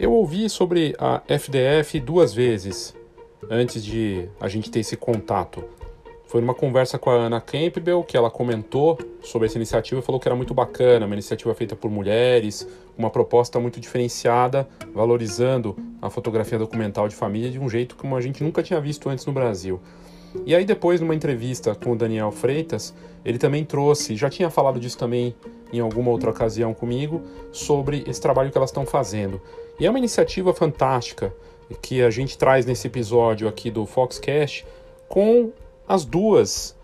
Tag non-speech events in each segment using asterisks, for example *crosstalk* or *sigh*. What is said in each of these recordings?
Eu ouvi sobre a FDF duas vezes antes de a gente ter esse contato. Foi numa conversa com a Ana Campbell que ela comentou sobre essa iniciativa e falou que era muito bacana, uma iniciativa feita por mulheres, uma proposta muito diferenciada, valorizando a fotografia documental de família de um jeito como a gente nunca tinha visto antes no Brasil. E aí depois, numa entrevista com o Daniel Freitas, ele também trouxe, já tinha falado disso também em alguma outra ocasião comigo, sobre esse trabalho que elas estão fazendo. E é uma iniciativa fantástica que a gente traz nesse episódio aqui do Foxcast com as duas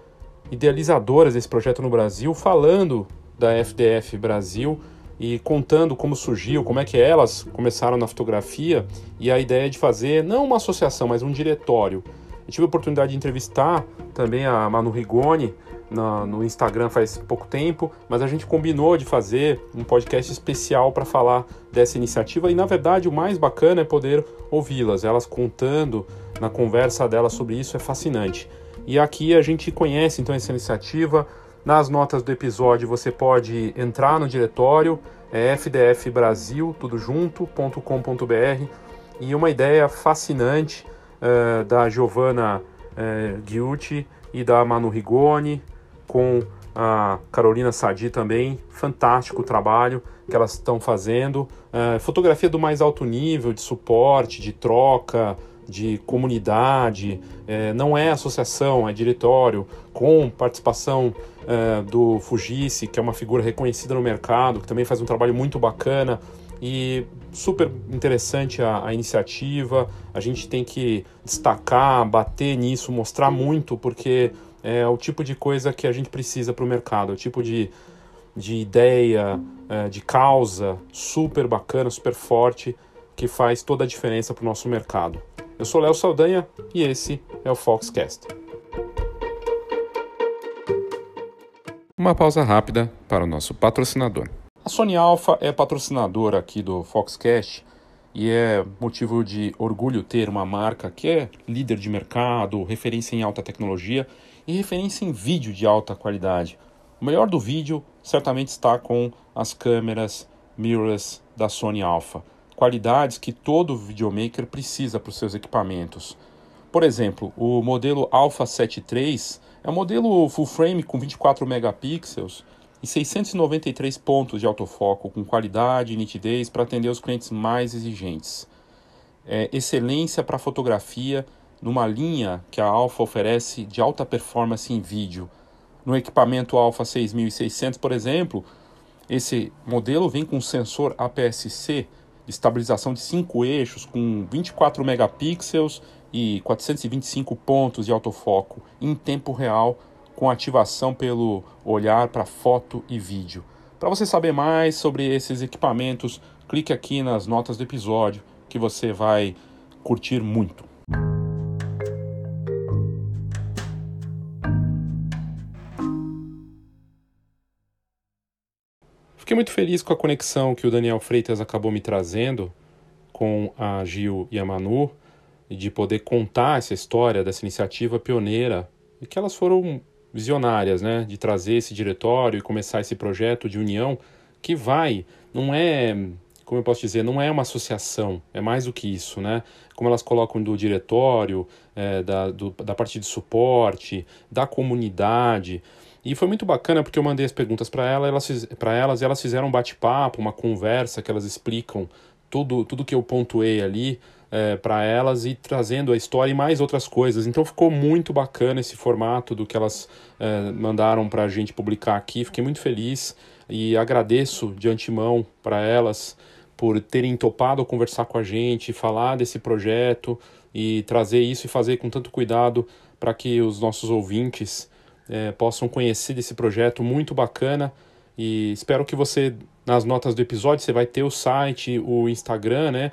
idealizadoras desse projeto no Brasil, falando da FDF Brasil e contando como surgiu, como é que elas começaram na fotografia e a ideia de fazer não uma associação, mas um diretório. Eu tive a oportunidade de entrevistar também a Manu Rigoni no, no Instagram faz pouco tempo, mas a gente combinou de fazer um podcast especial para falar dessa iniciativa e na verdade o mais bacana é poder ouvi-las, elas contando na conversa delas sobre isso é fascinante. E aqui a gente conhece então essa iniciativa. Nas notas do episódio você pode entrar no diretório, é fdfbrasil, tudo junto.com.br e uma ideia fascinante uh, da Giovanna uh, e da Manu Rigoni, com a Carolina Sadi também, fantástico o trabalho que elas estão fazendo. Uh, fotografia do mais alto nível, de suporte, de troca, de comunidade, é, não é associação, é diretório, com participação é, do Fujisi, que é uma figura reconhecida no mercado, que também faz um trabalho muito bacana e super interessante a, a iniciativa. A gente tem que destacar, bater nisso, mostrar muito, porque é o tipo de coisa que a gente precisa para o mercado, é o tipo de, de ideia, é, de causa super bacana, super forte, que faz toda a diferença para o nosso mercado. Eu sou Léo Saldanha e esse é o Foxcast. Uma pausa rápida para o nosso patrocinador. A Sony Alpha é patrocinadora aqui do Foxcast e é motivo de orgulho ter uma marca que é líder de mercado, referência em alta tecnologia e referência em vídeo de alta qualidade. O melhor do vídeo certamente está com as câmeras mirrorless da Sony Alpha qualidades que todo videomaker precisa para os seus equipamentos. Por exemplo, o modelo Alpha 7 III é um modelo full frame com 24 megapixels e 693 pontos de autofoco com qualidade e nitidez para atender os clientes mais exigentes. É excelência para fotografia numa linha que a Alpha oferece de alta performance em vídeo. No equipamento Alpha 6600, por exemplo, esse modelo vem com sensor APS-C estabilização de cinco eixos com 24 megapixels e 425 pontos de autofoco em tempo real com ativação pelo olhar para foto e vídeo. Para você saber mais sobre esses equipamentos, clique aqui nas notas do episódio que você vai curtir muito. Fiquei muito feliz com a conexão que o Daniel Freitas acabou me trazendo com a Gil e a Manu, de poder contar essa história dessa iniciativa pioneira, e que elas foram visionárias, né, de trazer esse diretório e começar esse projeto de união que vai, não é, como eu posso dizer, não é uma associação, é mais do que isso, né? Como elas colocam do diretório, é, da, do, da parte de suporte, da comunidade. E foi muito bacana porque eu mandei as perguntas para ela, elas, elas e elas fizeram um bate-papo, uma conversa que elas explicam tudo, tudo que eu pontuei ali é, para elas e trazendo a história e mais outras coisas. Então ficou muito bacana esse formato do que elas é, mandaram para a gente publicar aqui. Fiquei muito feliz e agradeço de antemão para elas por terem topado conversar com a gente, falar desse projeto e trazer isso e fazer com tanto cuidado para que os nossos ouvintes é, possam conhecer desse projeto muito bacana e espero que você nas notas do episódio você vai ter o site, o Instagram, né,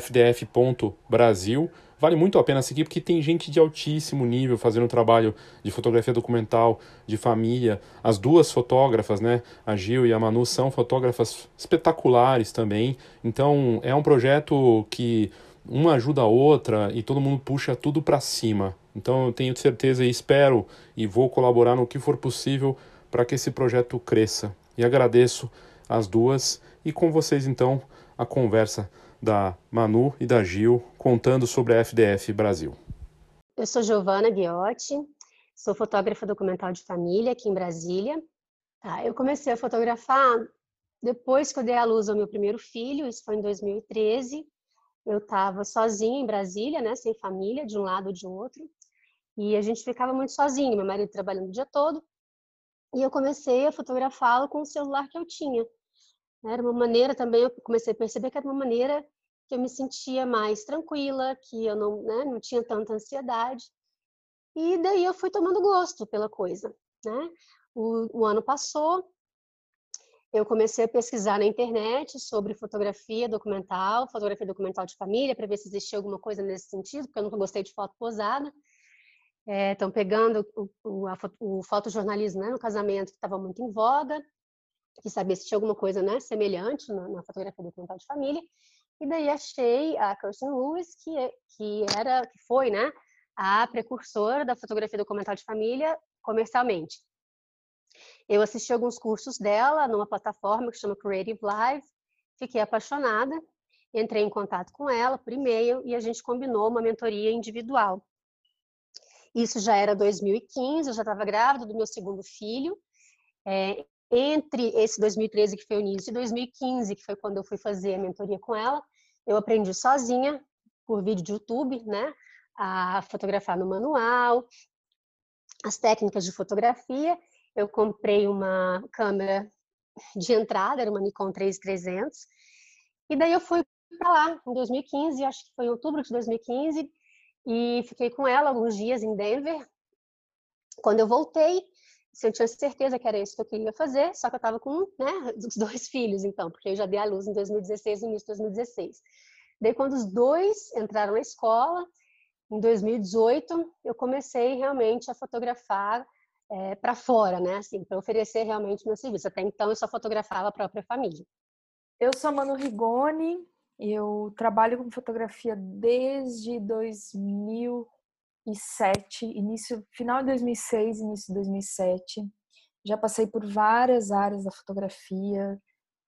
@fdf.brasil. Vale muito a pena seguir porque tem gente de altíssimo nível fazendo trabalho de fotografia documental, de família. As duas fotógrafas, né, a Gil e a Manu são fotógrafas espetaculares também. Então, é um projeto que uma ajuda a outra e todo mundo puxa tudo para cima. Então eu tenho certeza e espero e vou colaborar no que for possível para que esse projeto cresça. E agradeço as duas e com vocês então a conversa da Manu e da Gil contando sobre a FDF Brasil. Eu sou Giovana Ghiotti, sou fotógrafa documental de família aqui em Brasília. Tá, eu comecei a fotografar depois que eu dei à luz ao meu primeiro filho, isso foi em 2013. Eu estava sozinha em Brasília, né, sem família, de um lado ou de outro. E a gente ficava muito sozinho, meu marido trabalhando o dia todo. E eu comecei a fotografá-lo com o celular que eu tinha. Era uma maneira também, eu comecei a perceber que era uma maneira que eu me sentia mais tranquila, que eu não, né, não tinha tanta ansiedade. E daí eu fui tomando gosto pela coisa, né? O, o ano passou, eu comecei a pesquisar na internet sobre fotografia documental, fotografia documental de família, para ver se existia alguma coisa nesse sentido, porque eu nunca gostei de foto posada. É, pegando o, o, a, o fotojornalismo né, no casamento, que estava muito em voga, que sabia se tinha alguma coisa né, semelhante na, na fotografia documental de família. E daí achei a Kirsten Lewis, que, é, que era, que foi, né, a precursora da fotografia documental de família comercialmente. Eu assisti alguns cursos dela numa plataforma que chama Creative Live, fiquei apaixonada, entrei em contato com ela por e-mail e a gente combinou uma mentoria individual. Isso já era 2015, eu já estava grávida do meu segundo filho. É, entre esse 2013, que foi o início, e 2015, que foi quando eu fui fazer a mentoria com ela, eu aprendi sozinha, por vídeo de YouTube, né, a fotografar no manual, as técnicas de fotografia. Eu comprei uma câmera de entrada, era uma Nikon 3300, e daí eu fui para lá em 2015, acho que foi em outubro de 2015, e fiquei com ela alguns dias em Denver. Quando eu voltei, eu tinha certeza que era isso que eu queria fazer, só que eu estava com né, *laughs* os dois filhos, então, porque eu já dei à luz em 2016, no início de 2016. Daí, quando os dois entraram na escola, em 2018, eu comecei realmente a fotografar é, para fora, né, assim, para oferecer realmente meu serviço. Até então, eu só fotografava a própria família. Eu sou Manu Rigoni, eu trabalho com fotografia desde 2000 2007, início, final de 2006, início de 2007. Já passei por várias áreas da fotografia,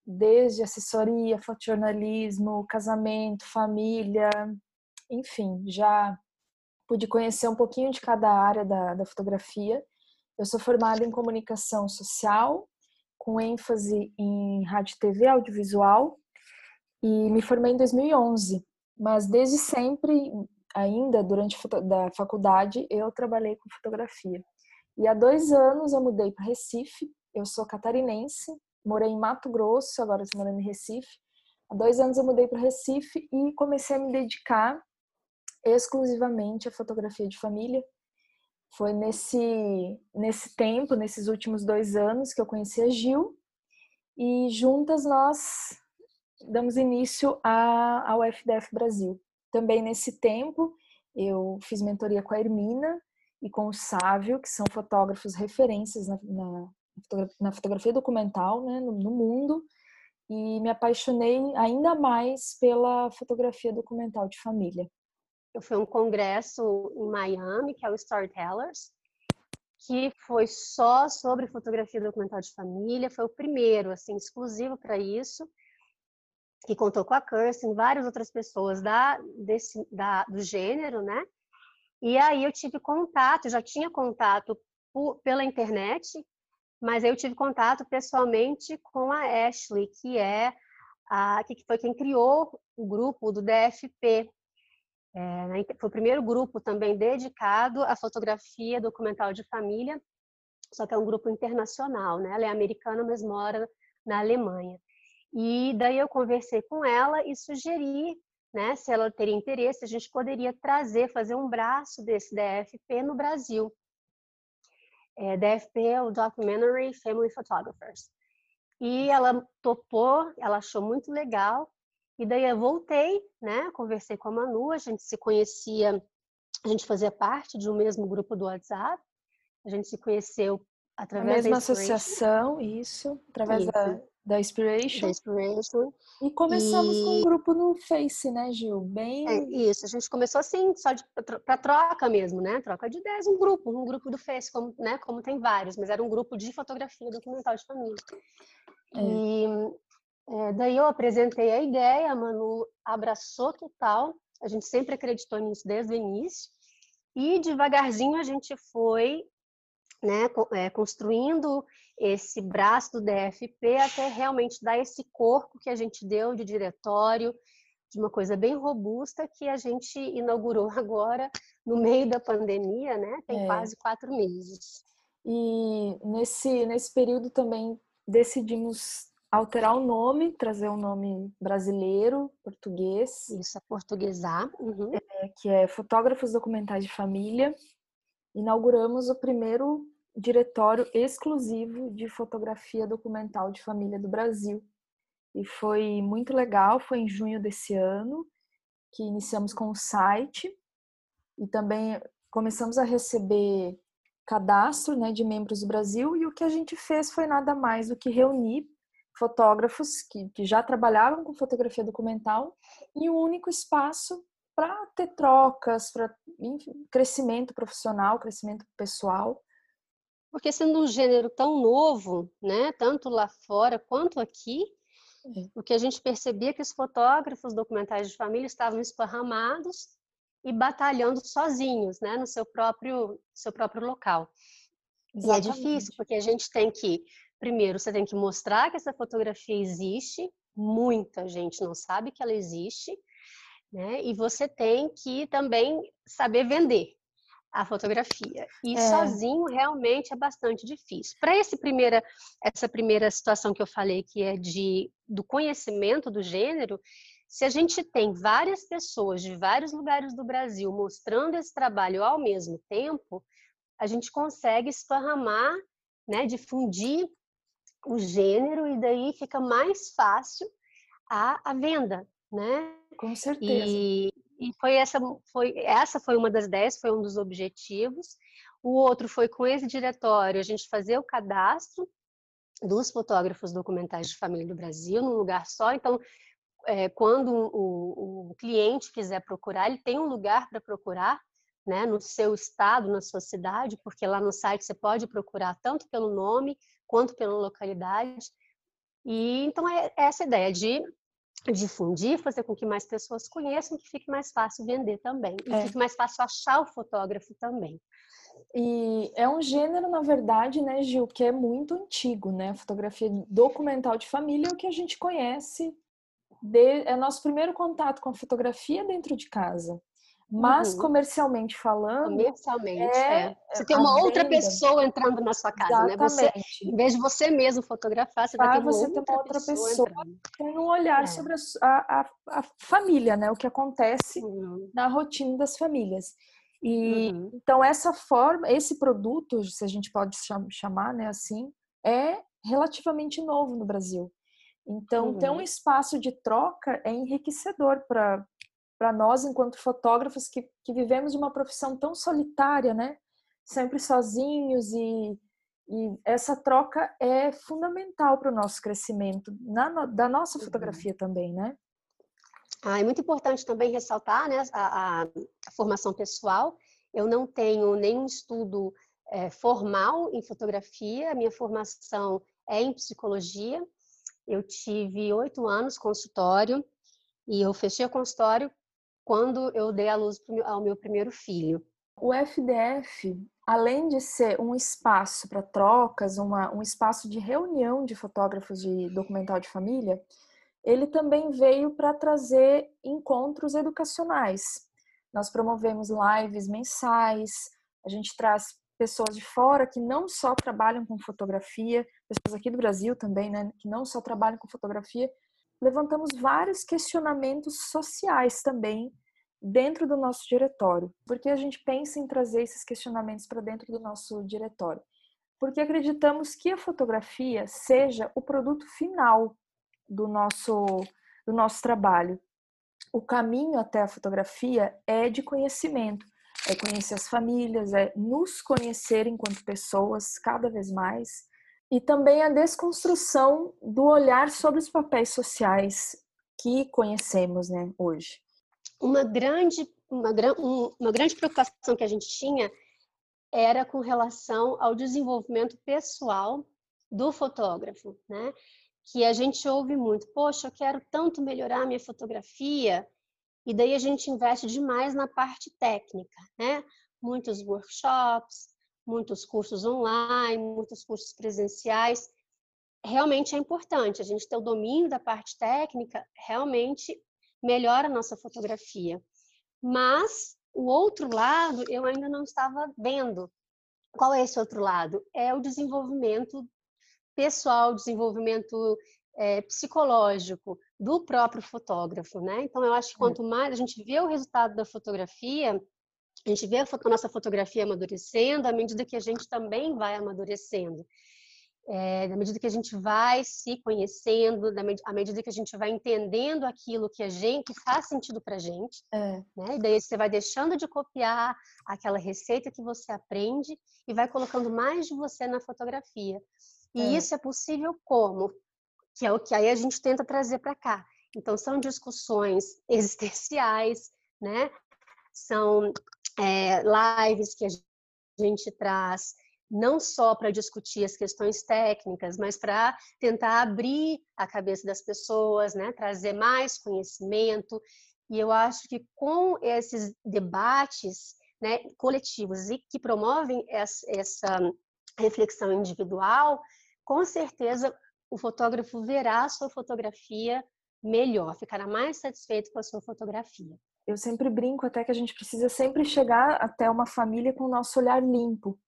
desde assessoria, fotojornalismo, casamento, família, enfim, já pude conhecer um pouquinho de cada área da, da fotografia. Eu sou formada em comunicação social, com ênfase em rádio, TV, audiovisual, e me formei em 2011. Mas desde sempre ainda durante da faculdade eu trabalhei com fotografia. E há dois anos eu mudei para Recife. Eu sou catarinense, morei em Mato Grosso, agora estou morando em Recife. Há dois anos eu mudei para Recife e comecei a me dedicar exclusivamente à fotografia de família. Foi nesse nesse tempo, nesses últimos dois anos, que eu conheci a Gil e juntas nós damos início à, ao FDF Brasil. Também nesse tempo, eu fiz mentoria com a Hermina e com o Sávio, que são fotógrafos referências na, na, na fotografia documental né, no, no mundo, e me apaixonei ainda mais pela fotografia documental de família. Eu fui a um congresso em Miami, que é o Storytellers, que foi só sobre fotografia documental de família, foi o primeiro, assim, exclusivo para isso que contou com a Kirsten, várias outras pessoas da, desse, da, do gênero, né? E aí eu tive contato, já tinha contato por, pela internet, mas eu tive contato pessoalmente com a Ashley, que é a que foi quem criou o grupo do DFP. É, né? foi o primeiro grupo também dedicado à fotografia documental de família, só que é um grupo internacional, né? Ela é americana, mas mora na Alemanha. E daí eu conversei com ela e sugeri, né, se ela teria interesse, a gente poderia trazer, fazer um braço desse DFP no Brasil. É, DFP é o Documentary Family Photographers. E ela topou, ela achou muito legal. E daí eu voltei, né, conversei com a Manu, a gente se conhecia, a gente fazia parte de um mesmo grupo do WhatsApp. A gente se conheceu através a mesma associação, isso, através isso. da da Inspiration. Da Inspiration. E começamos e... com um grupo no Face, né, Gil? Bem. É, isso, a gente começou assim, só para troca mesmo, né? Troca de ideias, um grupo, um grupo do Face, como, né? como tem vários, mas era um grupo de fotografia documental de família. É. E É, daí eu apresentei a ideia, a Manu abraçou total, a gente sempre acreditou nisso desde o início, e devagarzinho a gente foi né, é, construindo esse braço do DFP até realmente dar esse corpo que a gente deu de diretório, de uma coisa bem robusta que a gente inaugurou *laughs* agora no meio da pandemia, né? Tem é. quase quatro meses. E nesse, nesse período também decidimos alterar o nome, trazer um nome brasileiro, português. Isso, portuguesar. Uhum. É, que é Fotógrafos Documentais de Família. Inauguramos o primeiro diretório exclusivo de fotografia documental de família do Brasil. E foi muito legal, foi em junho desse ano que iniciamos com o site e também começamos a receber cadastro né, de membros do Brasil e o que a gente fez foi nada mais do que reunir fotógrafos que, que já trabalhavam com fotografia documental em um único espaço para ter trocas, para crescimento profissional, crescimento pessoal. Porque sendo um gênero tão novo, né, tanto lá fora quanto aqui, é. o que a gente percebia é que os fotógrafos documentais de família estavam esparramados e batalhando sozinhos, né, no seu próprio seu próprio local. Exatamente. E é difícil porque a gente tem que primeiro você tem que mostrar que essa fotografia existe, muita gente não sabe que ela existe, né? E você tem que também saber vender a fotografia. E é. sozinho realmente é bastante difícil. Para esse primeira essa primeira situação que eu falei que é de do conhecimento do gênero, se a gente tem várias pessoas de vários lugares do Brasil mostrando esse trabalho ao mesmo tempo, a gente consegue esparramar, né, difundir o gênero e daí fica mais fácil a, a venda, né? Com certeza. E, e foi essa foi essa foi uma das ideias, foi um dos objetivos. O outro foi com esse diretório a gente fazer o cadastro dos fotógrafos documentais de família do Brasil num lugar só. Então é, quando o, o, cliente quiser procurar, ele tem um lugar para procurar, né, no seu estado, na sua cidade, porque lá no site você pode procurar tanto pelo nome quanto pela localidade. E então é essa ideia de difundir, fazer com que mais pessoas conheçam, que fique mais fácil vender também, e é. fique mais fácil achar o fotógrafo também. E é um gênero, na verdade, né, Gil, que é muito antigo, né? A fotografia documental de família é o que a gente conhece de, é nosso primeiro contato com a fotografia dentro de casa. Mas uhum. comercialmente falando, comercialmente, é, é. você tem uma outra venda. pessoa entrando na sua casa, Exatamente. né? Você, em vez de você mesmo fotografar, você vai ter uma, você outra, uma outra pessoa, pessoa tem um olhar é. sobre a, a, a, família, né? O que acontece uhum. na rotina das famílias. E uhum. então essa forma, esse produto, se a gente pode chamar, né, assim, é relativamente novo no Brasil. Então, uhum. ter um uhum. espaço de troca é enriquecedor para nós, enquanto fotógrafos, que, que vivemos uma profissão tão solitária, né? Sempre sozinhos e, e essa troca é fundamental para o nosso crescimento, na, da nossa uhum. fotografia também, né? Ah, é muito importante também ressaltar né, a, a, a formação pessoal. Eu não tenho nenhum estudo é, formal em fotografia, a minha formação é em psicologia, eu tive oito anos consultório e eu fechei o consultório quando eu dei a luz ao meu primeiro filho. O FDF, além de ser um espaço para trocas, uma, um espaço de reunião de fotógrafos de documental de família, ele também veio para trazer encontros educacionais. Nós promovemos lives mensais, a gente traz pessoas de fora que não só trabalham com fotografia, pessoas aqui do Brasil também, né, que não só trabalham com fotografia, levantamos vários questionamentos sociais também dentro do nosso diretório. Por que a gente pensa em trazer esses questionamentos para dentro do nosso diretório? Porque acreditamos que a fotografia seja o produto final do nosso do nosso trabalho. O caminho até a fotografia é de conhecimento é conhecer as famílias, é nos conhecer enquanto pessoas cada vez mais e também a desconstrução do olhar sobre os papéis sociais que conhecemos, né, hoje. Uma grande uma, uma grande preocupação que a gente tinha era com relação ao desenvolvimento pessoal do fotógrafo, né? que a gente ouve muito, poxa, eu quero tanto melhorar minha fotografia, e daí a gente investe demais na parte técnica, né? Muitos workshops, muitos cursos online, muitos cursos presenciais. Realmente é importante a gente ter o domínio da parte técnica, realmente melhora a nossa fotografia. Mas o outro lado eu ainda não estava vendo. Qual é esse outro lado? É o desenvolvimento pessoal, desenvolvimento é, psicológico do próprio fotógrafo, né? Então eu acho que quanto mais a gente vê o resultado da fotografia, a gente vê a, a nossa fotografia amadurecendo à medida que a gente também vai amadurecendo. É, na medida que a gente vai se conhecendo, na à medida que a gente vai entendendo aquilo que a gente que faz sentido para gente, é. né? E daí você vai deixando de copiar aquela receita que você aprende e vai colocando mais de você na fotografia. E é. isso é possível como? Que é o que aí a gente tenta trazer para cá. Então são discussões *laughs* existenciais, né? São é, lives que a gente traz não só para discutir as questões técnicas, mas para tentar abrir a cabeça das pessoas, né? trazer mais conhecimento. E eu acho que com esses debates né, coletivos e que promovem essa, reflexão individual, com certeza o fotógrafo verá a sua fotografia melhor, ficará mais satisfeito com a sua fotografia. Eu sempre brinco até que a gente precisa sempre chegar até uma família com o nosso olhar limpo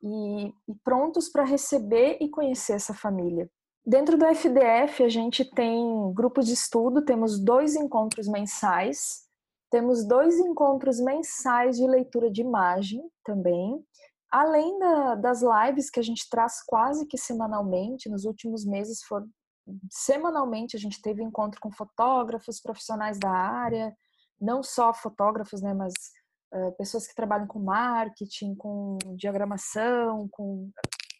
e, e prontos para receber e conhecer essa família. Dentro do FDF, a gente tem grupos de estudo, temos dois encontros mensais, temos dois encontros mensais de leitura de imagem também, além da, das lives que a gente traz quase que semanalmente, nos últimos meses foram semanalmente a gente teve encontro com fotógrafos, profissionais da área, não só fotógrafos, né, mas uh, pessoas que trabalham com marketing, com diagramação, com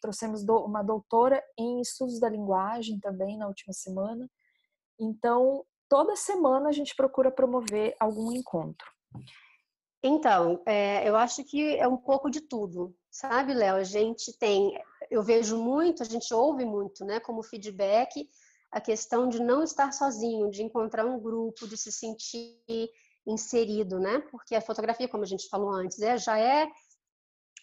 trouxemos do, uma doutora em estudos da linguagem também na última semana. Então, toda semana a gente procura promover algum encontro. Então, é, eu acho que é um pouco de tudo, sabe, Léo? A gente tem, eu vejo muito, a gente ouve muito, né, como feedback, a questão de não estar sozinho, de encontrar um grupo, de se sentir inserido, né? Porque a fotografia, como a gente falou antes, é, já é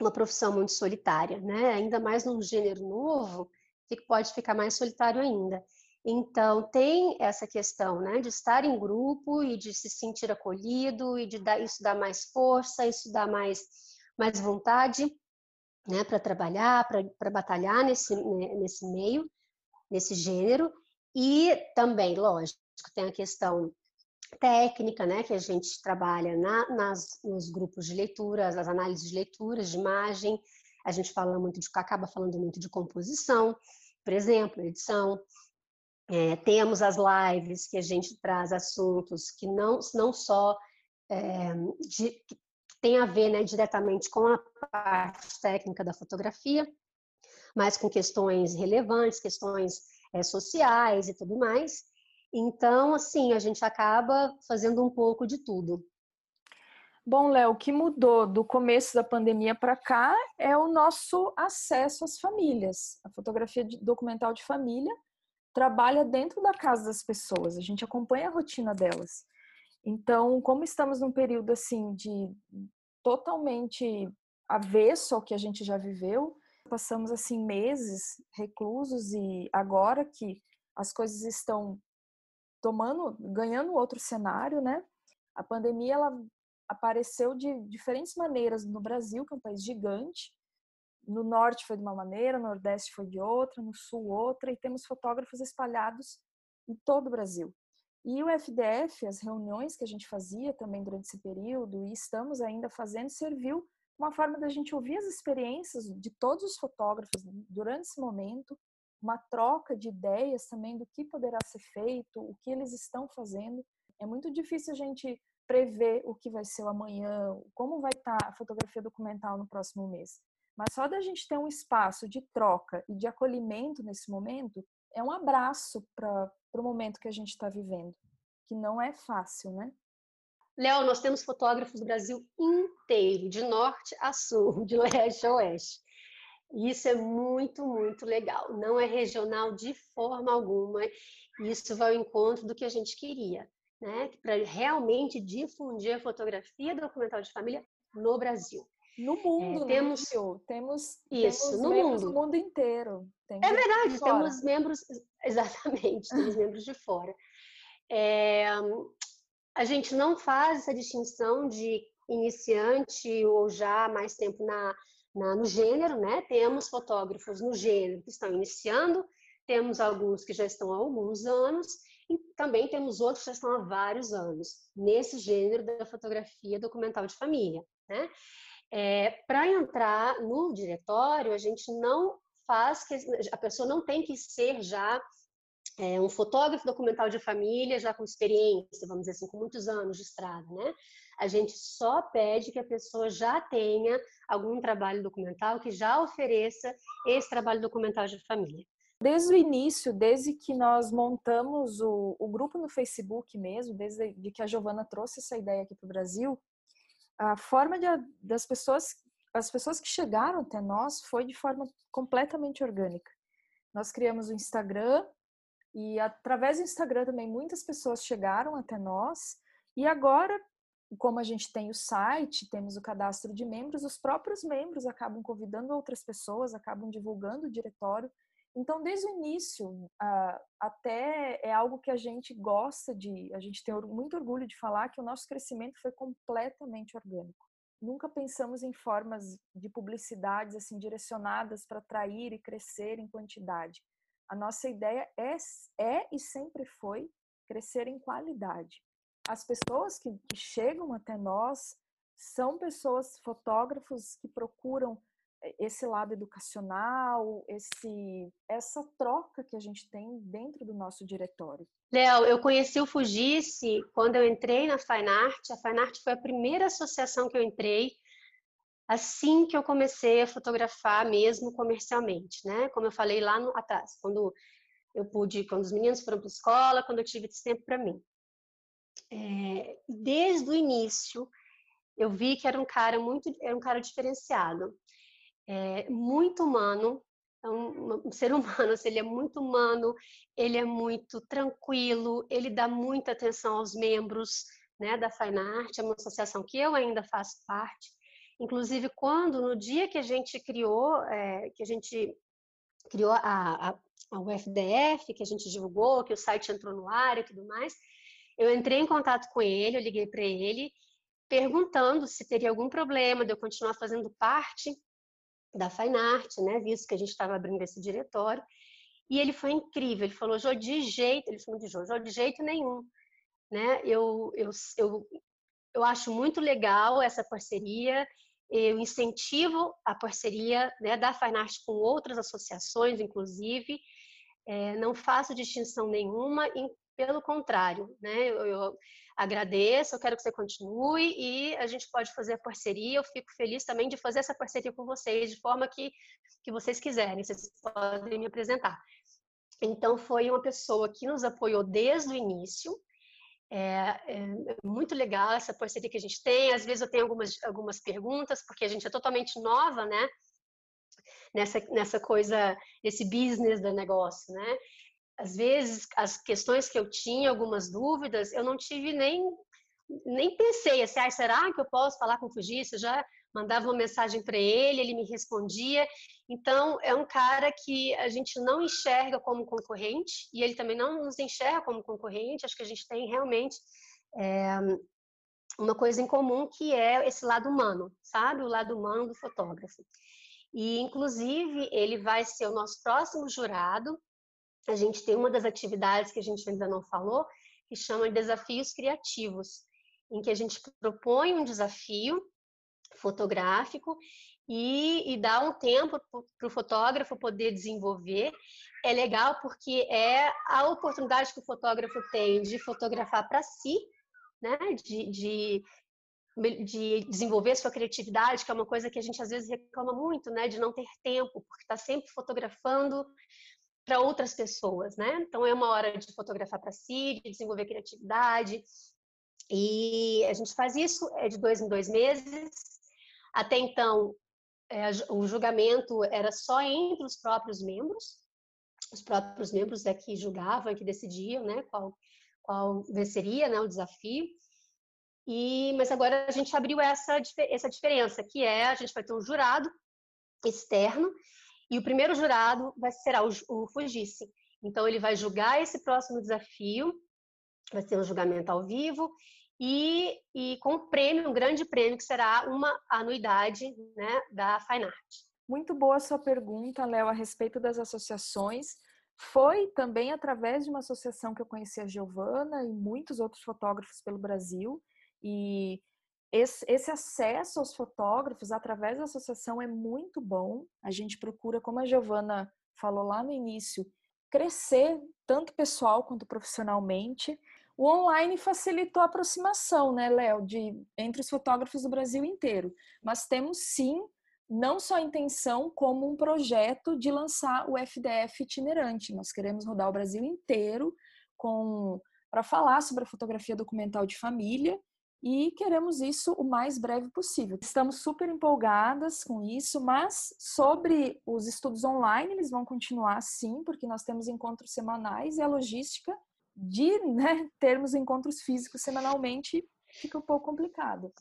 uma profissão muito solitária, né? Ainda mais num gênero novo, que pode ficar mais solitário ainda. Então, tem essa questão, né, de estar em grupo e de se sentir acolhido e de dar isso dá mais força, isso dá mais mais vontade, né, para trabalhar, para batalhar nesse né, nesse meio, nesse gênero. E também, lógico, tem a questão técnica, né, que a gente trabalha na, nas, nos grupos de leitura, as análises de leituras, de imagem, a gente fala muito de, acaba falando muito de composição, por exemplo, edição. É, temos as lives que a gente traz assuntos que não, não só é, de, que tem a ver né, diretamente com a parte técnica da fotografia, mas com questões relevantes, questões é, sociais e tudo mais. Então, assim, a gente acaba fazendo um pouco de tudo. Bom, Léo, o que mudou do começo da pandemia para cá é o nosso acesso às famílias. A fotografia documental de família trabalha dentro da casa das pessoas, a gente acompanha a rotina delas. Então, como estamos num período assim de totalmente avesso ao que a gente já viveu, passamos assim meses reclusos e agora que as coisas estão tomando, ganhando outro cenário, né? A pandemia ela apareceu de diferentes maneiras no Brasil, que é um país gigante. No norte foi de uma maneira, no nordeste foi de outra, no sul outra, e temos fotógrafos espalhados em todo o Brasil. E o FDF, as reuniões que a gente fazia também durante esse período, e estamos ainda fazendo, serviu uma forma da gente ouvir as experiências de todos os fotógrafos durante esse momento, uma troca de ideias também do que poderá ser feito, o que eles estão fazendo. É muito difícil a gente prever o que vai ser o amanhã, como vai estar a fotografia documental no próximo mês. Mas só da gente ter um espaço de troca e de acolhimento nesse momento é um abraço para o momento que a gente está vivendo, que não é fácil, né? Léo, nós temos fotógrafos do Brasil inteiro, de norte a sul, de leste a oeste. Isso é muito, muito legal. Não é regional de forma alguma. Isso vai ao encontro do que a gente queria, né? Para realmente difundir a fotografia documental de família no Brasil. No mundo, é, temos temos isso temos no mundo. mundo inteiro. É verdade, temos membros *laughs* exatamente, temos *laughs* membros de fora. É, a gente não faz essa distinção de iniciante ou já mais tempo na, na, no gênero, né? Temos fotógrafos no gênero que estão iniciando, temos alguns que já estão há alguns anos e também temos outros que já estão há vários anos nesse gênero da fotografia documental de família, né? É, Para entrar no diretório, a gente não faz que a pessoa não tem que ser já é, um fotógrafo documental de família, já com experiência, vamos dizer assim, com muitos anos de estrada, né? A gente só pede que a pessoa já tenha algum trabalho documental que já ofereça esse trabalho documental de família. Desde o início, desde que nós montamos o, o grupo no Facebook mesmo, desde de que a Giovana trouxe essa ideia aqui para o Brasil, a forma de, das pessoas, as pessoas que chegaram até nós foi de forma completamente orgânica. Nós criamos o Instagram e através do Instagram também muitas pessoas chegaram até nós. E agora, como a gente tem o site, temos o cadastro de membros, os próprios membros acabam convidando outras pessoas, acabam divulgando o diretório. Então, desde o início, até é algo que a gente gosta de, a gente tem muito orgulho de falar que o nosso crescimento foi completamente orgânico. Nunca pensamos em formas de publicidades assim direcionadas para atrair e crescer em quantidade. A nossa ideia é, é e sempre foi crescer em qualidade. As pessoas que, que chegam até nós são pessoas, fotógrafos que procuram eh, esse lado educacional, esse, essa troca que a gente tem dentro do nosso diretório. Léo, eu conheci o Fugice quando eu entrei na Fine Art. A Fine Art foi a primeira associação que eu entrei assim que eu comecei a fotografar mesmo comercialmente, né? Como eu falei lá no, atrás, quando eu pude, quando os meninos foram para a escola, quando eu tive esse tempo para mim. É, desde o início, eu vi que era um cara muito, era um cara diferenciado, é, muito humano, é um, um, ser humano, *laughs* assim, ele é muito humano, ele é muito tranquilo, ele dá muita atenção aos membros, né, da Fine Art, é uma associação que eu ainda faço parte. Inclusive, quando no dia que a gente criou, é, que a gente criou a, a, a UFDF, que a gente divulgou, que o site entrou no ar e tudo mais, eu entrei em contato com ele, eu liguei para ele, perguntando se teria algum problema de eu continuar fazendo parte da Fine Art, né, visto que a gente estava abrindo esse diretório. E ele foi incrível, ele falou, Jô, de jeito, ele falou de Jô, Jô, de jeito nenhum, né, eu, eu, eu, eu acho muito legal essa parceria, eu incentivo a parceria né, da Fine Art com outras associações, inclusive, é, não faço distinção nenhuma, pelo contrário, né, eu, eu, agradeço, eu quero que você continue e a gente pode fazer a parceria, eu fico feliz também de fazer essa parceria com vocês, de forma que, que vocês quiserem, vocês podem me apresentar. Então, foi uma pessoa que nos apoiou desde o início, é, é, muito legal essa parceria que a gente tem. Às vezes eu tenho algumas, algumas perguntas, porque a gente é totalmente nova, né? Nessa, nessa coisa, esse business do negócio, né? Às vezes, as questões que eu tinha, algumas dúvidas, eu não tive nem nem pensei assim, ah, será que eu posso falar com o Fugista? Já mandava uma mensagem para ele, ele me respondia. Então, é um cara que a gente não enxerga como concorrente e ele também não nos enxerga como concorrente. Acho que a gente tem realmente é, uma coisa em comum que é esse lado humano, sabe? O lado humano do fotógrafo. E, inclusive, ele vai ser o nosso próximo jurado. A gente tem uma das atividades que a gente ainda não falou, que chama de Desafios Criativos, em que a gente propõe um desafio fotográfico e, e dá um tempo para o fotógrafo poder desenvolver. É legal porque é a oportunidade que o fotógrafo tem de fotografar para si, né? de, de de desenvolver sua criatividade, que é uma coisa que a gente às vezes reclama muito, né, de não ter tempo, porque está sempre fotografando para outras pessoas, né? Então é uma hora de fotografar para si, de desenvolver criatividade. E a gente faz isso é de dois em dois meses. Até então, é, o julgamento era só entre os próprios membros, os próprios membros é que julgavam, que decidiam, né, qual, qual venceria, né, o desafio. E, mas agora a gente abriu essa, essa diferença, que é a gente vai ter um jurado externo e o primeiro jurado vai será o, o Fugice. Então ele vai julgar esse próximo desafio, vai ser um julgamento ao vivo e, e com um prêmio, um grande prêmio que será uma anuidade né, da Fine Art. Muito boa a sua pergunta, Léo, a respeito das associações. Foi também através de uma associação que eu conheci a Giovana e muitos outros fotógrafos pelo Brasil. E esse, esse, acesso aos fotógrafos através da associação é muito bom. A gente procura, como a Giovana falou lá no início, crescer tanto pessoal quanto profissionalmente. O online facilitou a aproximação, né, Léo, de entre os fotógrafos do Brasil inteiro. Mas temos sim não só a intenção, como um projeto de lançar o FDF itinerante. Nós queremos rodar o Brasil inteiro com para falar sobre a fotografia documental de família e queremos isso o mais breve possível. Estamos super empolgadas com isso, mas sobre os estudos online, eles vão continuar sim, porque nós temos encontros semanais e a logística de né, termos encontros físicos semanalmente fica um pouco complicado.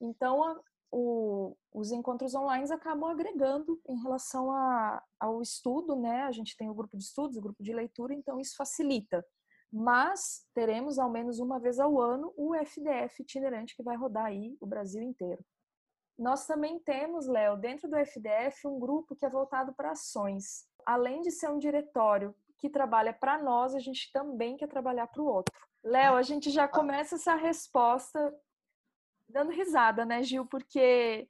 Então, o, os encontros online acabam agregando em relação a, ao estudo, né? A gente tem o grupo de estudos, o grupo de leitura, então isso facilita. Mas teremos ao menos uma vez ao ano o FDF itinerante que vai rodar aí o Brasil inteiro. Nós também temos, Léo, dentro do FDF, um grupo que é voltado para ações. Além de ser um diretório que trabalha para nós, a gente também quer trabalhar para o outro. Léo, a gente já *laughs* começa essa resposta dando risada, né, Gil? Porque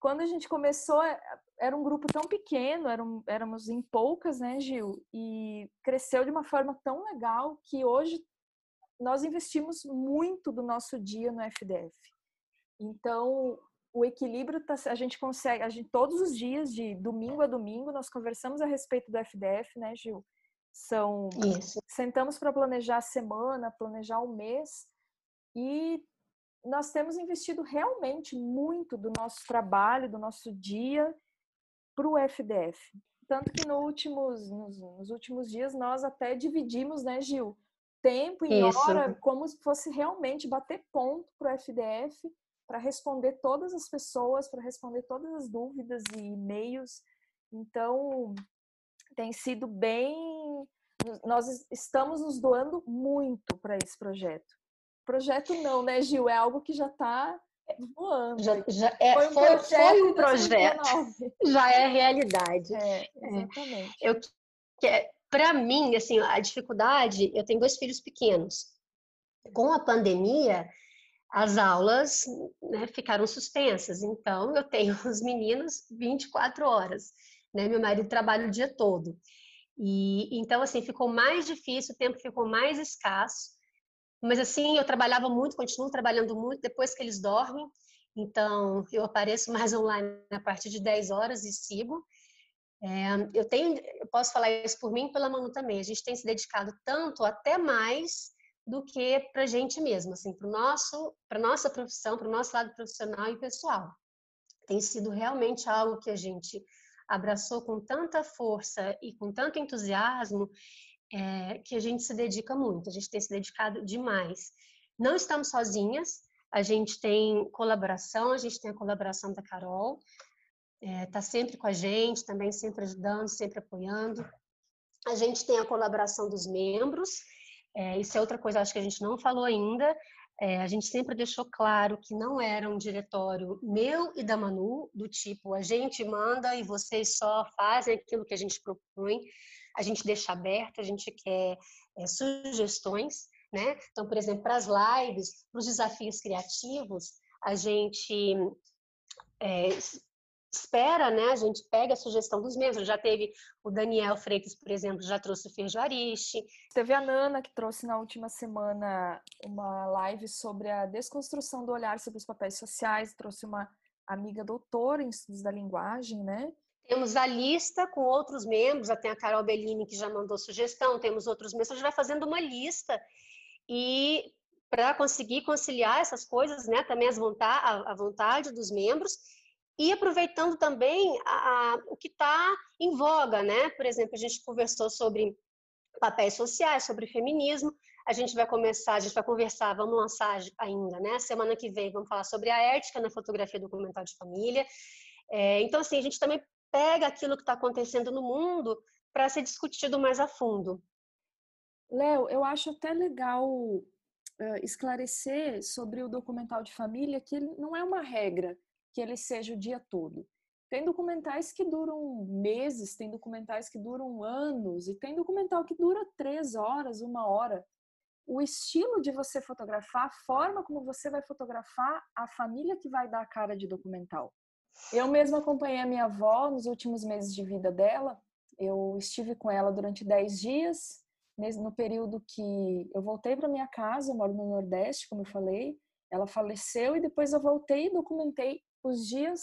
quando a gente começou, é, era um grupo tão pequeno, eram, éramos em poucas, né, Gil? E cresceu de uma forma tão legal que hoje nós investimos muito do nosso dia no FDF. Então, o equilíbrio tá, a gente consegue, a gente todos os dias de domingo a domingo nós conversamos a respeito do FDF, né, Gil? São Isso. sentamos para planejar a semana, planejar o mês e nós temos investido realmente muito do nosso trabalho, do nosso dia para o FDF. Tanto que no últimos, nos, nos, últimos dias nós até dividimos, né, Gil? Tempo e Isso. hora, como se fosse realmente bater ponto para o FDF, para responder todas as pessoas, para responder todas as dúvidas e e-mails. Então, tem sido bem. Nós estamos nos doando muito para esse projeto. Projeto não, né, Gil? É algo que já está voando. Já, já é, foi, um foi, projeto, foi um projeto. Já é realidade. É, é. exatamente. É. Eu, para mim, assim, a dificuldade, eu tenho dois filhos pequenos. Com a pandemia, as aulas né, ficaram suspensas. Então, eu tenho *laughs* os meninos 24 horas. Né? Meu marido trabalha o dia todo. E então, assim, ficou mais difícil, o tempo ficou mais escasso. Mas assim, eu trabalhava muito, continuo trabalhando muito depois que eles dormem. Então, eu apareço mais online a partir de 10 horas e sigo. É, eu tenho, eu posso falar isso por mim e pela Manu também. A gente tem se dedicado tanto, até mais do que para a gente mesmo, assim, para nosso, para nossa profissão, para o nosso lado profissional e pessoal. Tem sido realmente algo que a gente abraçou com tanta força e com tanto entusiasmo é, que a gente se dedica muito, a gente tem se dedicado demais. Não estamos sozinhas, a gente tem colaboração, a gente tem a colaboração da Carol, está é, tá sempre com a gente, também sempre ajudando, sempre apoiando. A gente tem a colaboração dos membros, é, isso é outra coisa, acho que a gente não falou ainda. É, a gente sempre deixou claro que não era um diretório meu e da Manu, do tipo a gente manda e vocês só fazem aquilo que a gente propõe a gente deixa aberto, a gente quer é, sugestões, né? Então, por exemplo, para as lives, para os desafios criativos, a gente é, espera, né? A gente pega a sugestão dos membros. Já teve o Daniel Freitas, por exemplo, já trouxe o Feijoariche. Teve a Nana, que trouxe na última semana uma live sobre a desconstrução do olhar sobre os papéis sociais, trouxe uma amiga doutora em estudos da linguagem, né? Temos a lista com outros membros, tem a Carol Bellini que já mandou sugestão, temos outros membros, a gente vai fazendo uma lista e para conseguir conciliar essas coisas, né, também as vontade, a vontade dos membros e aproveitando também a, a, o que está em voga, né? Por exemplo, a gente conversou sobre papéis sociais, sobre feminismo. A gente vai começar, a gente vai conversar, vamos lançar ainda, né? Semana que vem vamos falar sobre a ética na fotografia documental de família. É, então, assim, a gente também pega aquilo que está acontecendo no mundo para ser discutido mais a fundo. Léo, eu acho até legal uh, esclarecer sobre o documental de família que não é uma regra que ele seja o dia todo. Tem documentais que duram meses, tem documentais que duram anos, e tem documental que dura três horas, uma hora. O estilo de você fotografar, a forma como você vai fotografar a família que vai dar a cara de documental. Eu mesma acompanhei a minha avó nos últimos meses de vida dela. Eu estive com ela durante dez dias, no período que eu voltei para minha casa, eu moro no Nordeste, como eu falei. Ela faleceu e depois eu voltei e documentei os dias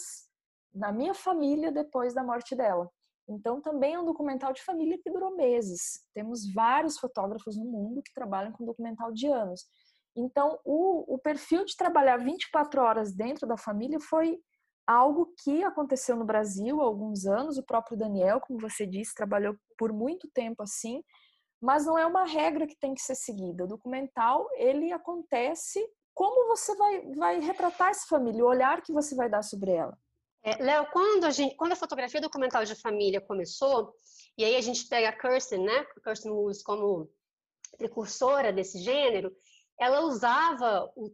da minha família depois da morte dela. Então, também é um documental de família que durou meses. Temos vários fotógrafos no mundo que trabalham com documental de anos. Então, o, o perfil de trabalhar 24 horas dentro da família foi algo que aconteceu no Brasil há alguns anos. O próprio Daniel, como você disse, trabalhou por muito tempo assim, mas não é uma regra que tem que ser seguida. O documental, ele acontece como você vai, vai retratar essa família, o olhar que você vai dar sobre ela. É, Léo, quando a, gente, quando a fotografia documental de família começou, e aí a gente pega a Kirsten, né, Kirsten Lewis como precursora desse gênero, ela usava o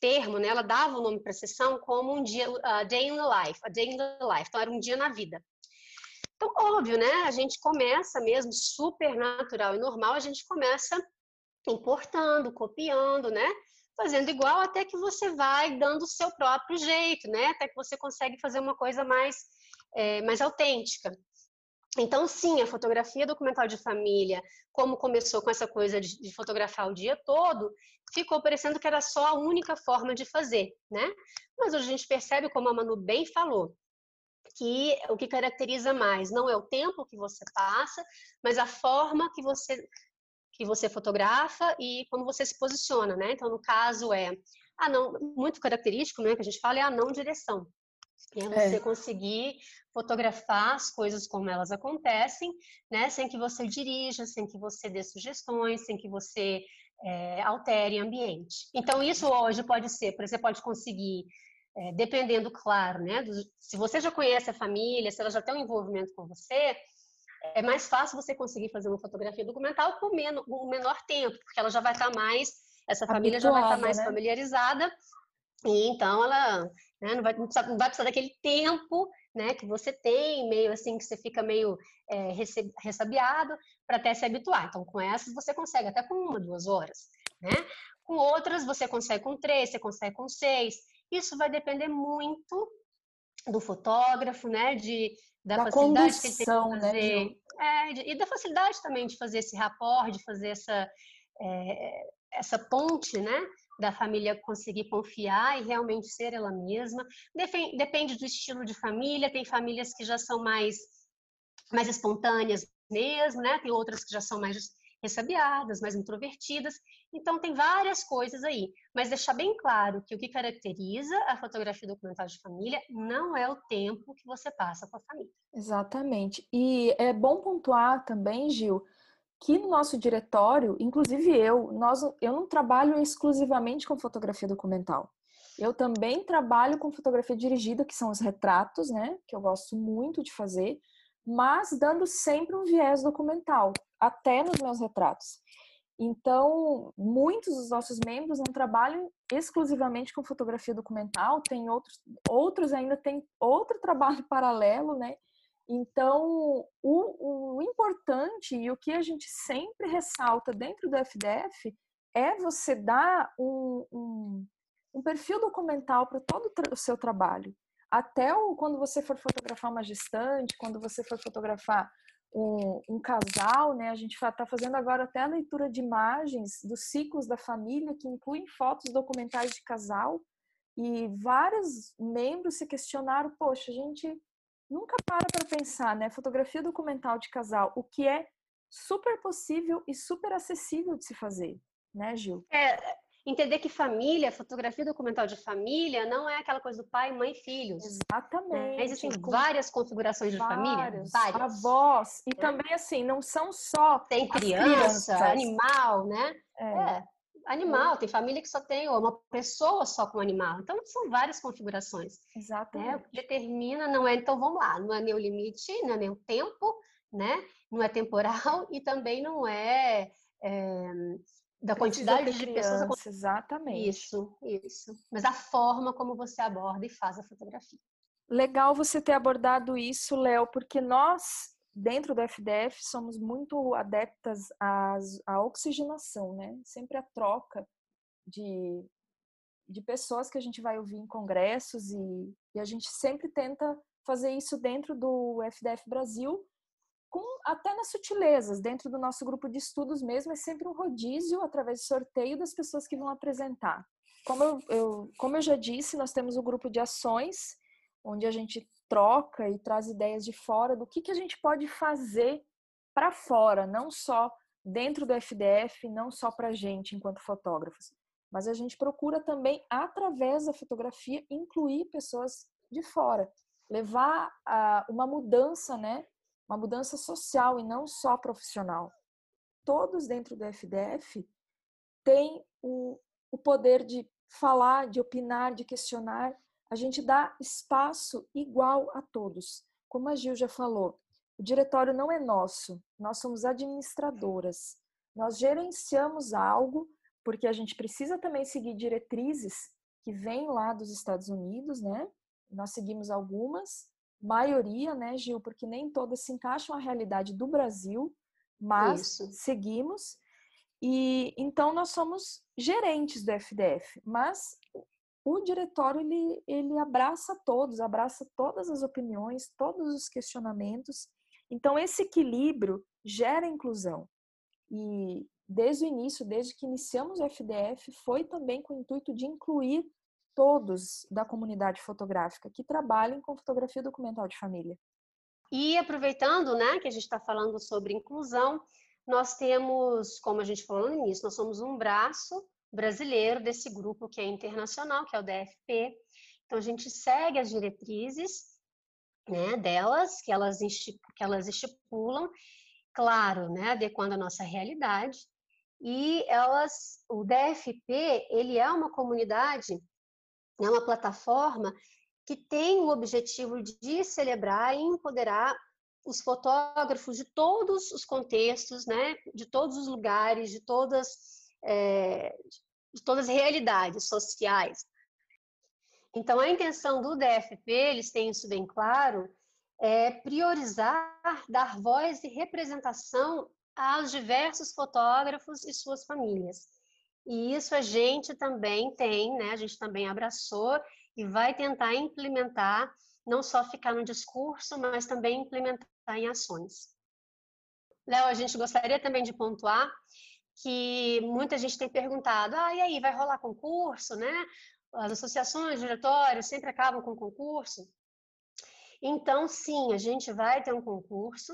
termo, né, ela dava o nome para a sessão como um dia, a day in the life, a day in the life, então era um dia na vida. Então, óbvio, né, a gente começa mesmo super natural e normal, a gente começa importando, copiando, né, fazendo igual até que você vai dando o seu próprio jeito, né? Até que você consegue fazer uma coisa mais, é, mais autêntica. Então, sim, a fotografia documental de família, como começou com essa coisa de, fotografar o dia todo, ficou parecendo que era só a única forma de fazer, né? Mas hoje a gente percebe, como a Manu bem falou, que o que caracteriza mais não é o tempo que você passa, mas a forma que você que você fotografa e como você se posiciona, né? Então, no caso é, ah, não, muito característico, né, que a gente fala é a não direção. É você é. conseguir fotografar as coisas como elas acontecem, né, sem que você dirija, sem que você dê sugestões, sem que você é, altere ambiente. Então, isso hoje pode ser, por exemplo, você pode conseguir, é, dependendo, claro, né, do, se você já conhece a família, se ela já tem um envolvimento com você, é mais fácil você conseguir fazer uma fotografia documental com um menor tempo, porque ela já vai estar mais, essa família Habituada, já vai estar mais né? familiarizada, e então ela né, não, vai, não, precisa, não vai precisar daquele tempo né, que você tem, meio assim, que você fica meio é, ressabiado para até se habituar. Então, com essas você consegue até com uma, duas horas, né? Com outras você consegue com três, você consegue com seis. Isso vai depender muito do fotógrafo, né? De, da, da facilidade que ele tem de né, fazer. Né, é, de, e da facilidade também de fazer esse rapport, de fazer essa, é, essa ponte, né? Da família conseguir confiar e realmente ser ela mesma. Depende, do estilo de família, tem famílias que já são mais, mais espontâneas mesmo, né? Tem outras que já são mais ressabiadas, mais introvertidas. Então, tem várias coisas aí. Mas deixar bem claro que o que caracteriza a fotografia documental de família não é o tempo que você passa com a família. Exatamente. E é bom pontuar também, Gil, que no nosso diretório, inclusive eu, nós, eu não trabalho exclusivamente com fotografia documental. Eu também trabalho com fotografia dirigida, que são os retratos, né? Que eu gosto muito de fazer, mas dando sempre um viés documental até nos meus retratos. Então, muitos dos nossos membros não trabalham exclusivamente com fotografia documental, tem outros, outros ainda têm outro trabalho *laughs* paralelo, né? Então, o, o importante e o que a gente sempre ressalta dentro do FDF é você dar um, um, um perfil documental para todo o seu trabalho. Até o, quando você for fotografar uma gestante, quando você for fotografar um, um casal, né? A gente está fazendo agora até a leitura de imagens dos ciclos da família, que incluem fotos documentais de casal, e vários membros se questionaram: poxa, a gente nunca para para pensar, né? Fotografia documental de casal, o que é super possível e super acessível de se fazer, né, Gil? É, entender que família, fotografia documental de família, não é aquela coisa do pai, mãe e filhos. Exatamente. Né? Existem várias configurações de família, várias. Avós. E é. também, assim, não são só. Tem criança, animal, né? É. é. Animal, tem família que só tem uma pessoa só com animal. Então, são várias configurações. Exatamente. Né? O que determina não é, então vamos lá, não é nem o limite, não é nem o tempo, né? Não é temporal *laughs* e também não é, é da quantidade de criança, pessoas. Exatamente. Isso, isso. Mas a forma como você aborda e faz a fotografia. Legal você ter abordado isso, Léo, porque nós, dentro do FDF, somos muito adeptas às, à oxigenação, né? Sempre a troca de, de pessoas que a gente vai ouvir em congressos e, e a gente sempre tenta fazer isso dentro do FDF Brasil com até nas sutilezas, dentro do nosso grupo de estudos mesmo, é sempre um rodízio através de sorteio das pessoas que vão apresentar. Como eu, eu, como eu já disse, nós temos um grupo de ações, onde a gente troca e traz ideias de fora do que, que a gente pode fazer para fora, não só dentro do FDF, não só para a gente enquanto fotógrafos, mas a gente procura também, através da fotografia, incluir pessoas de fora, levar uh, uma mudança né, uma mudança social e não só profissional. Todos dentro do FDF têm o, o poder de falar, de opinar, de questionar. A gente dá espaço igual a todos. Como a Gil já falou, o diretório não é nosso, nós somos administradoras. Nós gerenciamos algo porque a gente precisa também seguir diretrizes que vêm lá dos Estados Unidos, né? Nós seguimos algumas, maioria, né, Gil, porque nem todas se encaixam à realidade do Brasil, mas Isso. seguimos. E então nós somos gerentes do FDF, mas o diretório ele, ele abraça todos, abraça todas as opiniões, todos os questionamentos. Então esse equilíbrio gera inclusão. E desde o início, desde que iniciamos o FDF, foi também com o intuito de incluir todos da comunidade fotográfica que trabalhem com fotografia documental de família. E aproveitando, né, que a gente está falando sobre inclusão, nós temos, como a gente falou no início, nós somos um braço brasileiro desse grupo que é internacional, que é o DFP. Então a gente segue as diretrizes, né, delas, que elas que elas estipulam, claro, né, adequando a nossa realidade. E elas, o DFP, ele é uma comunidade é uma plataforma que tem o objetivo de celebrar e empoderar os fotógrafos de todos os contextos, né, de todos os lugares, de todas, é, de todas as realidades sociais. Então, a intenção do DFP, eles têm isso bem claro, é priorizar, dar voz e representação aos diversos fotógrafos e suas famílias. E isso a gente também tem, né? A gente também abraçou e vai tentar implementar, não só ficar no discurso, mas também implementar em ações. Léo, a gente gostaria também de pontuar que muita gente tem perguntado: ah, e aí, vai rolar concurso, né? As associações, diretórios sempre acabam com concurso. Então, sim, a gente vai ter um concurso.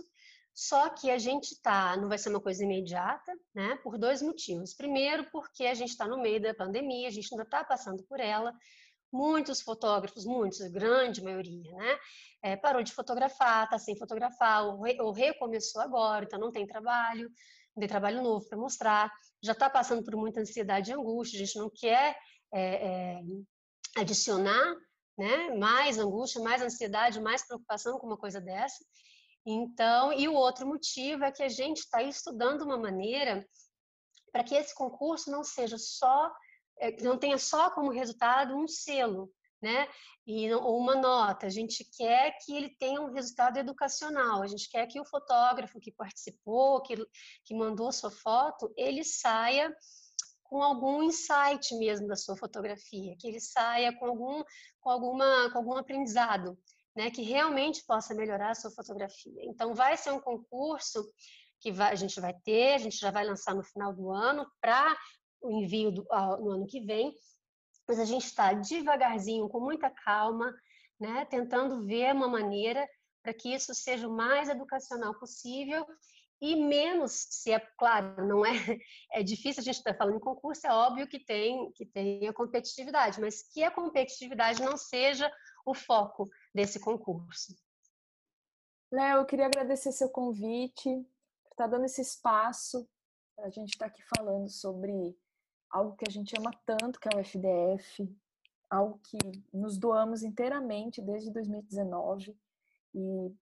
Só que a gente tá, não vai ser uma coisa imediata, né? Por dois motivos. Primeiro, porque a gente está no meio da pandemia, a gente ainda está passando por ela. Muitos fotógrafos, muitos, grande maioria, né? É, parou de fotografar, está sem fotografar, ou, re, ou recomeçou agora, então não tem trabalho, tem trabalho novo para mostrar, já está passando por muita ansiedade e angústia, a gente não quer é, é, adicionar né, mais angústia, mais ansiedade, mais preocupação com uma coisa dessa. Então, e o outro motivo é que a gente está estudando uma maneira para que esse concurso não seja só, eh, não tenha só como resultado um selo, né? E, ou uma nota. A gente quer que ele tenha um resultado educacional. A gente quer que o fotógrafo que participou, que, que mandou sua foto, ele saia com algum insight mesmo da sua fotografia, que ele saia com algum, com alguma, com algum aprendizado né, que realmente possa melhorar a sua fotografia. Então, vai ser um concurso que vai, a gente vai ter, a gente já vai lançar no final do ano para o envio do, no ano que vem, mas a gente está devagarzinho, com muita calma, né, tentando ver uma maneira para que isso seja o mais educacional possível e menos se é claro não é é difícil a gente estar tá falando em concurso é óbvio que tem que tem a competitividade mas que a competitividade não seja o foco desse concurso. Léo eu queria agradecer seu convite por estar tá dando esse espaço para a gente estar tá aqui falando sobre algo que a gente ama tanto que é o FDF algo que nos doamos inteiramente desde 2019 e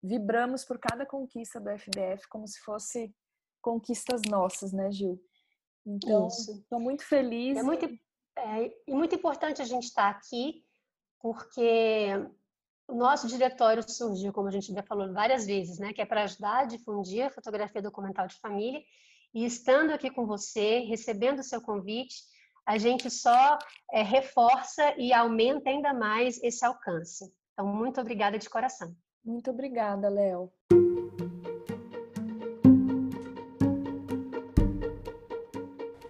vibramos por cada conquista do FDF como se fosse conquistas nossas, né, Gil? Então, estou muito feliz. É muito, é, e muito importante a gente estar aqui, porque o nosso diretório surgiu, como a gente já falou várias vezes, né, que é para ajudar a difundir a fotografia documental de família. E estando aqui com você, recebendo o seu convite, a gente só é, reforça e aumenta ainda mais esse alcance. Então, muito obrigada de coração. Muito obrigada, Léo.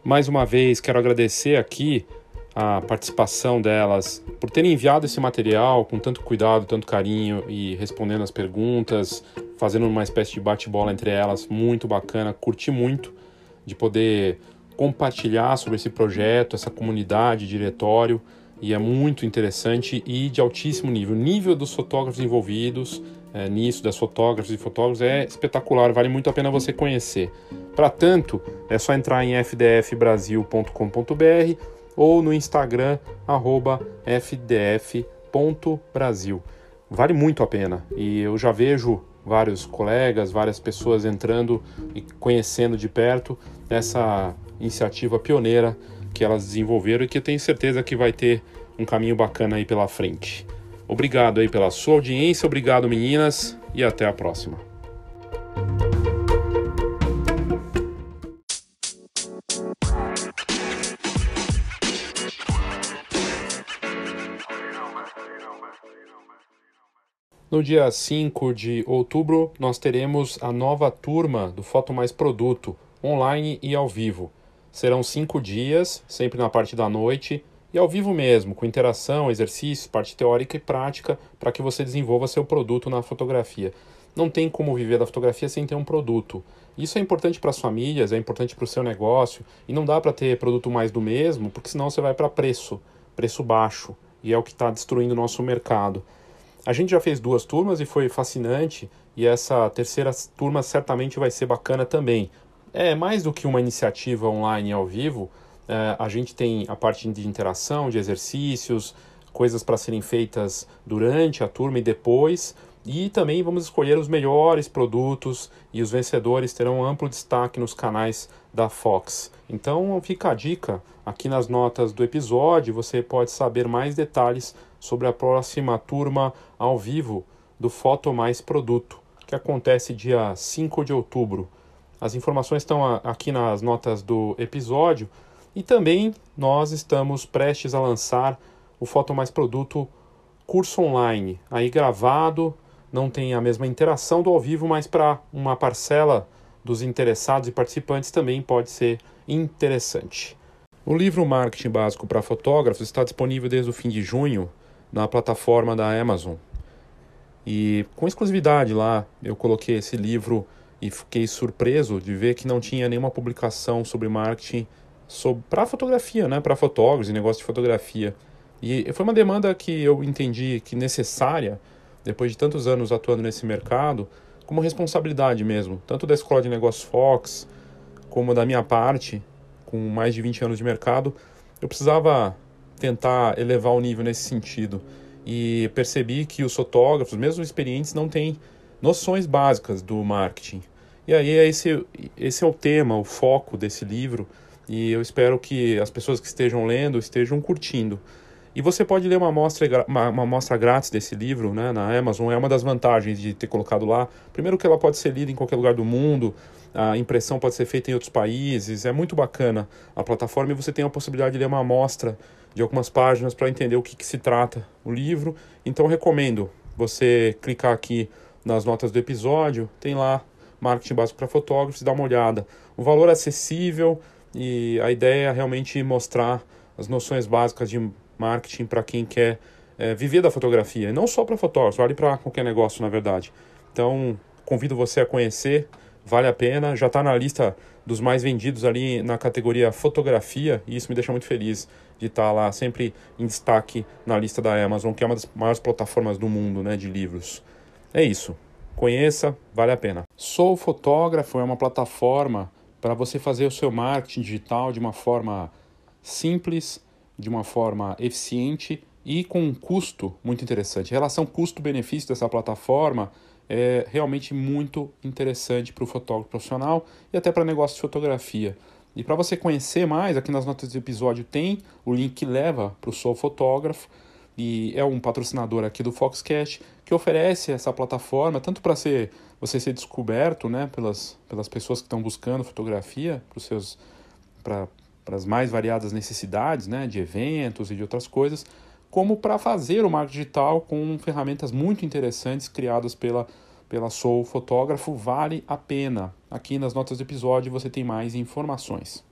Mais uma vez, quero agradecer aqui a participação delas por terem enviado esse material com tanto cuidado, tanto carinho e respondendo as perguntas, fazendo uma espécie de bate-bola entre elas, muito bacana, curti muito de poder compartilhar sobre esse projeto, essa comunidade, diretório e é muito interessante e de altíssimo nível. O nível dos fotógrafos envolvidos é, nisso, das fotógrafas e fotógrafos, é espetacular, vale muito a pena você conhecer. Para tanto, é só entrar em fdfbrasil.com.br ou no Instagram, fdf.brasil. Vale muito a pena e eu já vejo vários colegas, várias pessoas entrando e conhecendo de perto essa iniciativa pioneira que elas desenvolveram e que tenho certeza que vai ter um caminho bacana aí pela frente. Obrigado aí pela sua audiência, obrigado meninas e até a próxima. No dia 5 de outubro, nós teremos a nova turma do Foto Mais Produto, online e ao vivo. Serão cinco dias, sempre na parte da noite, e ao vivo mesmo, com interação, exercícios, parte teórica e prática, para que você desenvolva seu produto na fotografia. Não tem como viver da fotografia sem ter um produto. Isso é importante para as famílias, é importante para o seu negócio, e não dá para ter produto mais do mesmo, porque senão você vai para preço, preço baixo, e é o que está destruindo o nosso mercado. A gente já fez duas turmas e foi fascinante, e essa terceira turma certamente vai ser bacana também, é mais do que uma iniciativa online ao vivo. É, a gente tem a parte de interação, de exercícios, coisas para serem feitas durante a turma e depois. E também vamos escolher os melhores produtos e os vencedores terão amplo destaque nos canais da Fox. Então fica a dica aqui nas notas do episódio, você pode saber mais detalhes sobre a próxima turma ao vivo do Foto Mais Produto, que acontece dia 5 de outubro. As informações estão aqui nas notas do episódio e também nós estamos prestes a lançar o Foto Mais Produto curso online, aí gravado, não tem a mesma interação do ao vivo, mas para uma parcela dos interessados e participantes também pode ser interessante. O livro Marketing Básico para Fotógrafos está disponível desde o fim de junho na plataforma da Amazon. E com exclusividade lá, eu coloquei esse livro e fiquei surpreso de ver que não tinha nenhuma publicação sobre marketing para fotografia, né, para fotógrafos e negócio de fotografia. E foi uma demanda que eu entendi que necessária depois de tantos anos atuando nesse mercado, como responsabilidade mesmo, tanto da Escola de Negócios Fox, como da minha parte, com mais de 20 anos de mercado, eu precisava tentar elevar o nível nesse sentido. E percebi que os fotógrafos, mesmo experientes, não têm noções básicas do marketing. E aí é esse, esse é o tema, o foco desse livro, e eu espero que as pessoas que estejam lendo estejam curtindo. E você pode ler uma amostra, uma, uma amostra grátis desse livro né, na Amazon, é uma das vantagens de ter colocado lá. Primeiro que ela pode ser lida em qualquer lugar do mundo, a impressão pode ser feita em outros países, é muito bacana a plataforma e você tem a possibilidade de ler uma amostra de algumas páginas para entender o que, que se trata o livro. Então recomendo você clicar aqui nas notas do episódio, tem lá marketing básico para fotógrafos, dá uma olhada. O valor é acessível e a ideia é realmente mostrar as noções básicas de marketing para quem quer é, viver da fotografia, e não só para fotógrafos, vale para qualquer negócio, na verdade. Então, convido você a conhecer vale a pena, já está na lista dos mais vendidos ali na categoria fotografia, e isso me deixa muito feliz de estar lá sempre em destaque na lista da Amazon, que é uma das maiores plataformas do mundo né, de livros. É isso. Conheça, vale a pena. Sou Fotógrafo é uma plataforma para você fazer o seu marketing digital de uma forma simples, de uma forma eficiente e com um custo muito interessante. A relação custo-benefício dessa plataforma é realmente muito interessante para o fotógrafo profissional e até para negócio de fotografia. E para você conhecer mais, aqui nas notas do episódio tem o link que leva para o Sou Fotógrafo e é um patrocinador aqui do Foxcast que oferece essa plataforma tanto para ser você ser descoberto, né, pelas, pelas pessoas que estão buscando fotografia para os seus para as mais variadas necessidades, né, de eventos e de outras coisas, como para fazer o marketing digital com ferramentas muito interessantes criadas pela pela Sou Fotógrafo, vale a pena. Aqui nas notas do episódio você tem mais informações.